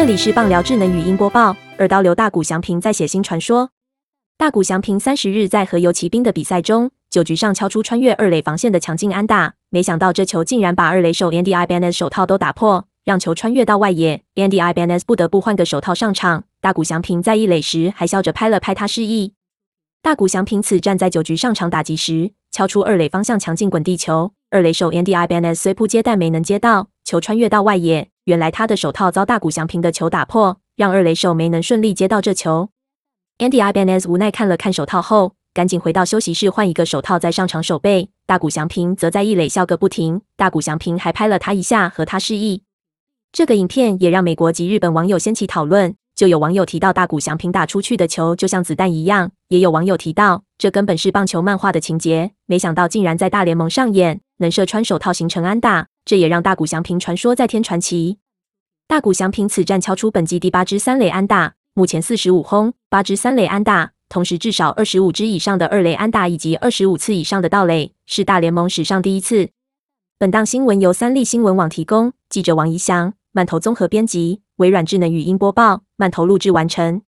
这里是棒聊智能语音播报。二刀流大谷翔平在写新传说。大谷翔平三十日在和游骑兵的比赛中，九局上敲出穿越二垒防线的强劲安打，没想到这球竟然把二垒手 Andy Ibanez 手套都打破，让球穿越到外野。Andy Ibanez 不得不换个手套上场。大谷翔平在一垒时还笑着拍了拍他示意。大谷翔平此战在九局上场打击时，敲出二垒方向强劲滚地球，二垒手 Andy Ibanez 虽扑接但没能接到，球穿越到外野。原来他的手套遭大谷翔平的球打破，让二垒手没能顺利接到这球。Andy Ibanez 无奈看了看手套后，赶紧回到休息室换一个手套再上场守备。大谷翔平则在一垒笑个不停，大谷翔平还拍了他一下，和他示意。这个影片也让美国及日本网友掀起讨论，就有网友提到大谷翔平打出去的球就像子弹一样，也有网友提到这根本是棒球漫画的情节，没想到竟然在大联盟上演，能射穿手套形成安打。这也让大谷翔平传说再添传奇。大谷翔平此战敲出本季第八支三垒安打，目前四十五轰，八支三垒安打，同时至少二十五支以上的二垒安打以及二十五次以上的盗垒，是大联盟史上第一次。本档新闻由三立新闻网提供，记者王怡翔、曼头综合编辑，微软智能语音播报，慢投录制完成。